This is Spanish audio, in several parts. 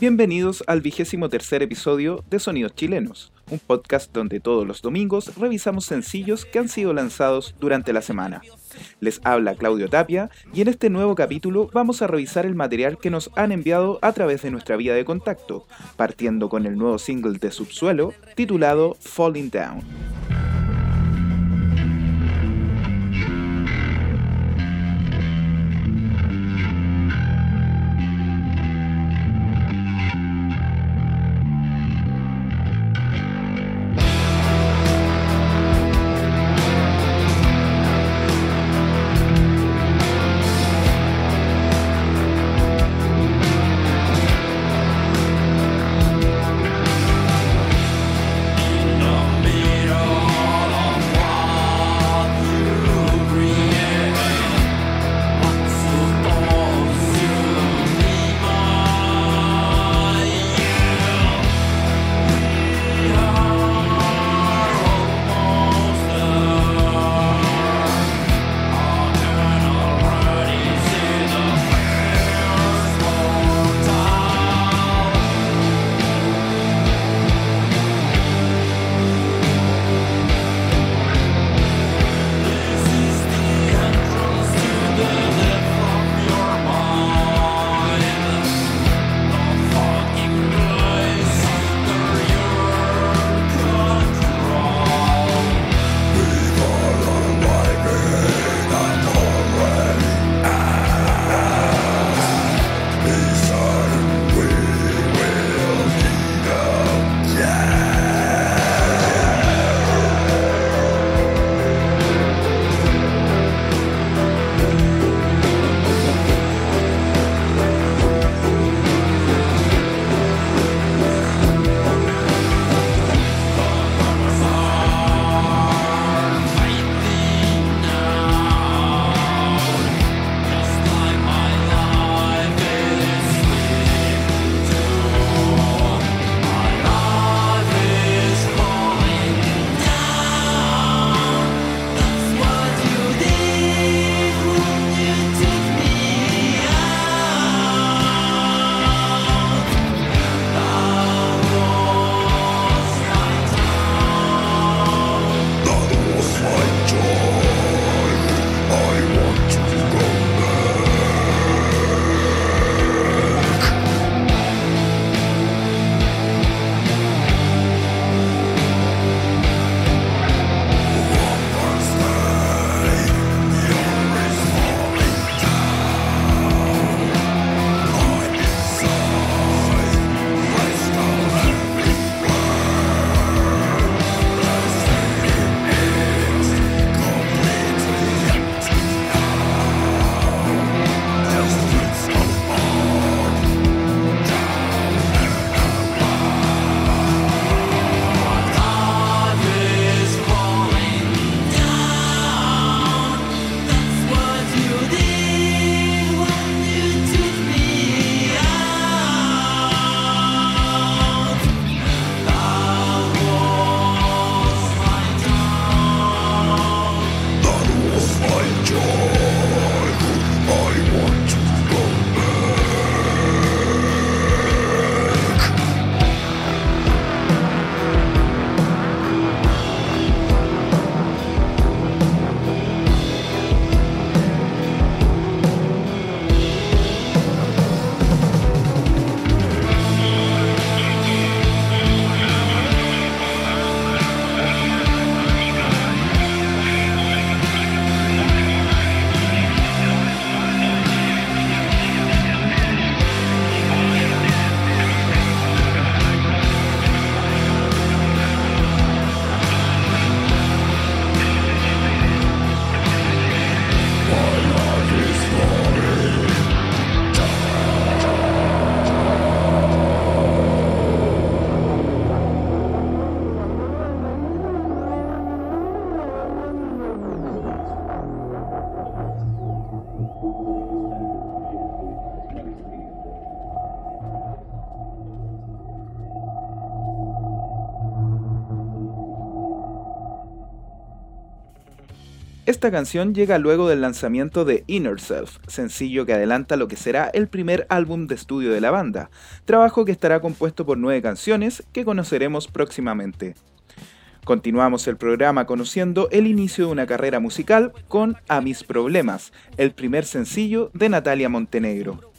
Bienvenidos al vigésimo tercer episodio de Sonidos Chilenos, un podcast donde todos los domingos revisamos sencillos que han sido lanzados durante la semana. Les habla Claudio Tapia y en este nuevo capítulo vamos a revisar el material que nos han enviado a través de nuestra vía de contacto, partiendo con el nuevo single de Subsuelo titulado Falling Down. Esta canción llega luego del lanzamiento de Inner Self, sencillo que adelanta lo que será el primer álbum de estudio de la banda, trabajo que estará compuesto por nueve canciones que conoceremos próximamente. Continuamos el programa conociendo el inicio de una carrera musical con A Mis Problemas, el primer sencillo de Natalia Montenegro.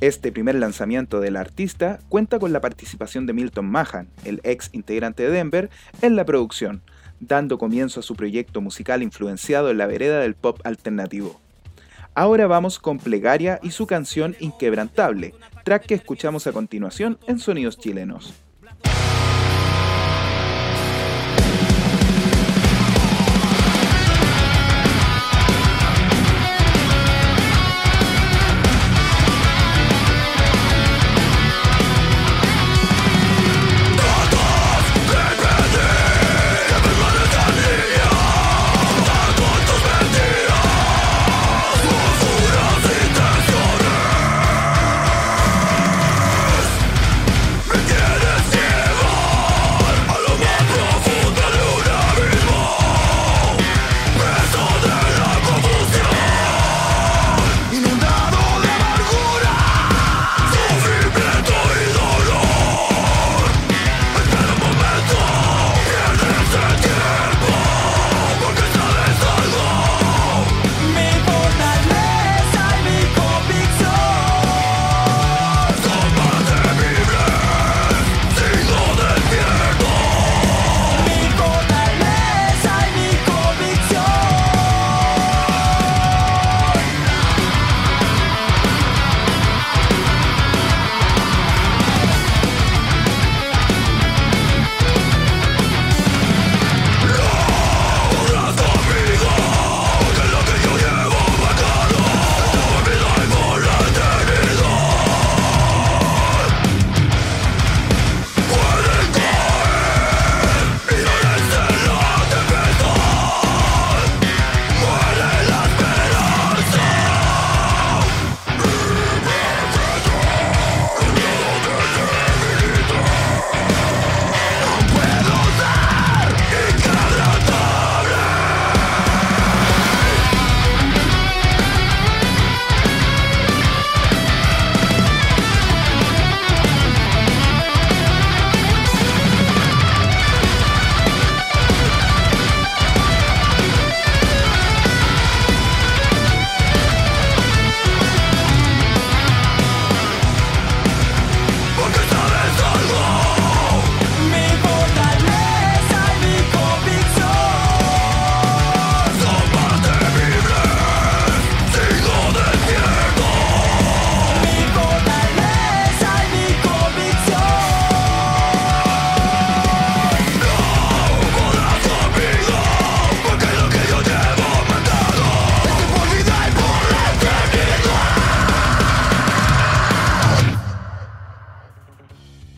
Este primer lanzamiento del artista cuenta con la participación de Milton Mahan, el ex integrante de Denver, en la producción, dando comienzo a su proyecto musical influenciado en la vereda del pop alternativo. Ahora vamos con Plegaria y su canción Inquebrantable, track que escuchamos a continuación en Sonidos Chilenos.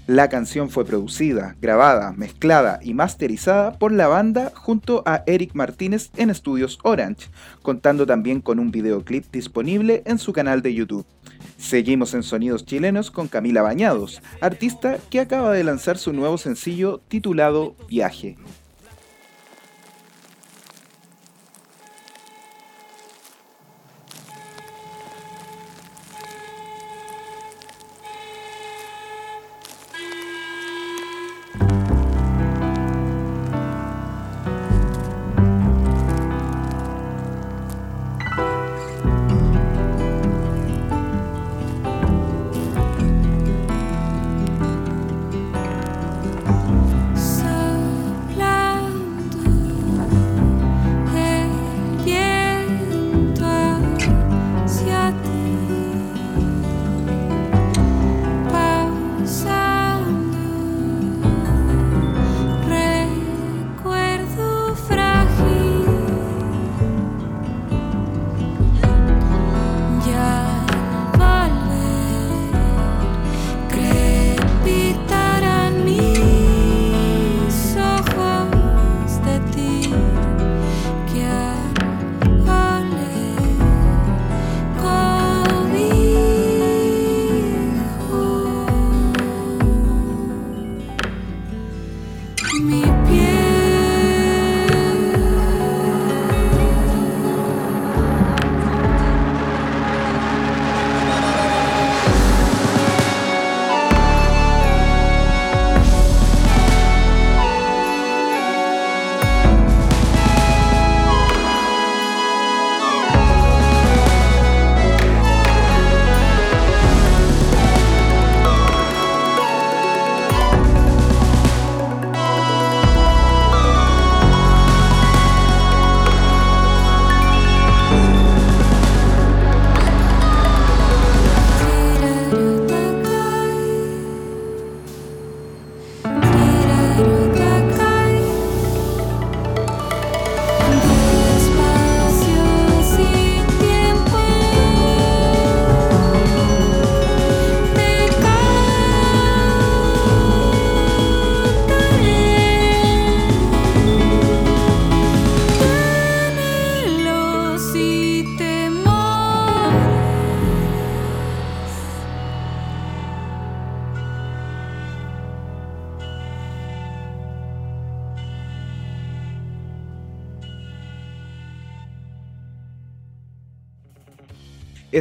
La canción fue producida, grabada, mezclada y masterizada por la banda junto a Eric Martínez en Estudios Orange, contando también con un videoclip disponible en su canal de YouTube. Seguimos en Sonidos Chilenos con Camila Bañados, artista que acaba de lanzar su nuevo sencillo titulado Viaje.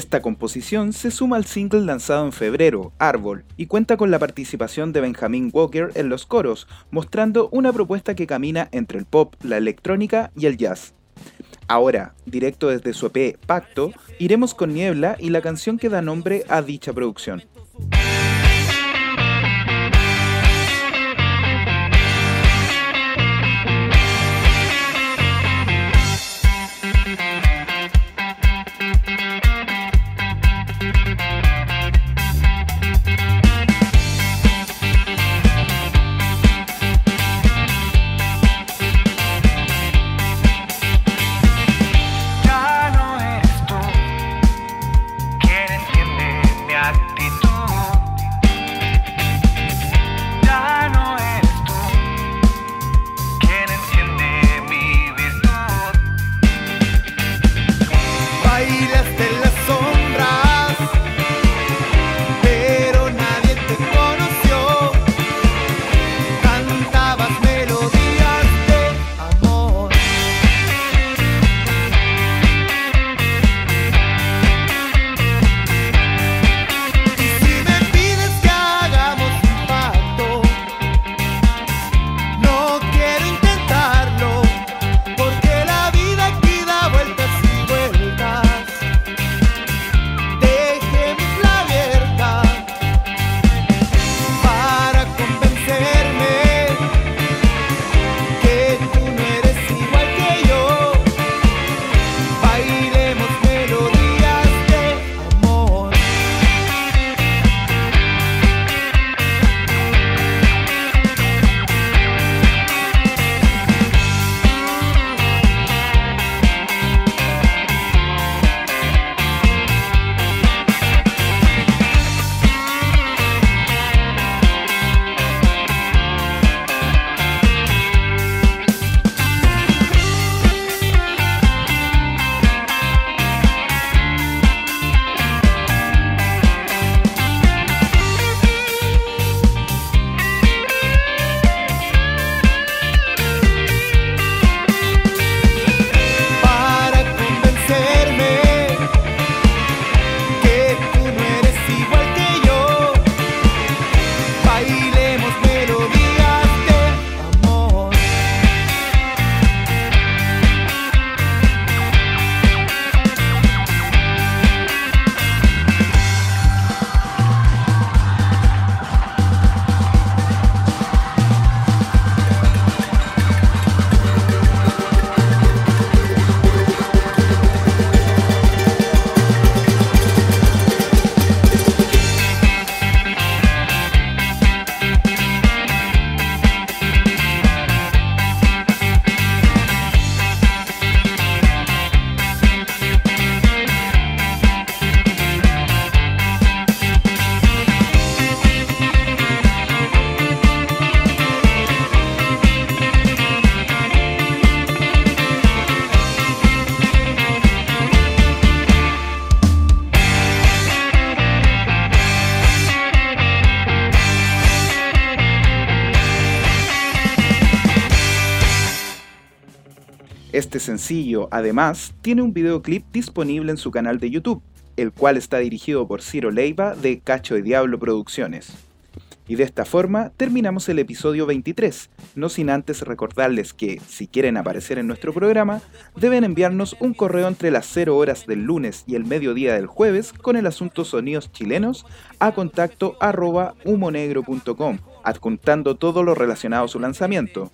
Esta composición se suma al single lanzado en febrero, Árbol, y cuenta con la participación de Benjamin Walker en los coros, mostrando una propuesta que camina entre el pop, la electrónica y el jazz. Ahora, directo desde su EP Pacto, iremos con Niebla y la canción que da nombre a dicha producción. Este sencillo, además, tiene un videoclip disponible en su canal de YouTube, el cual está dirigido por Ciro Leiva de Cacho de Diablo Producciones. Y de esta forma terminamos el episodio 23, no sin antes recordarles que, si quieren aparecer en nuestro programa, deben enviarnos un correo entre las 0 horas del lunes y el mediodía del jueves con el asunto sonidos chilenos a contacto arroba humonegro.com, adjuntando todo lo relacionado a su lanzamiento.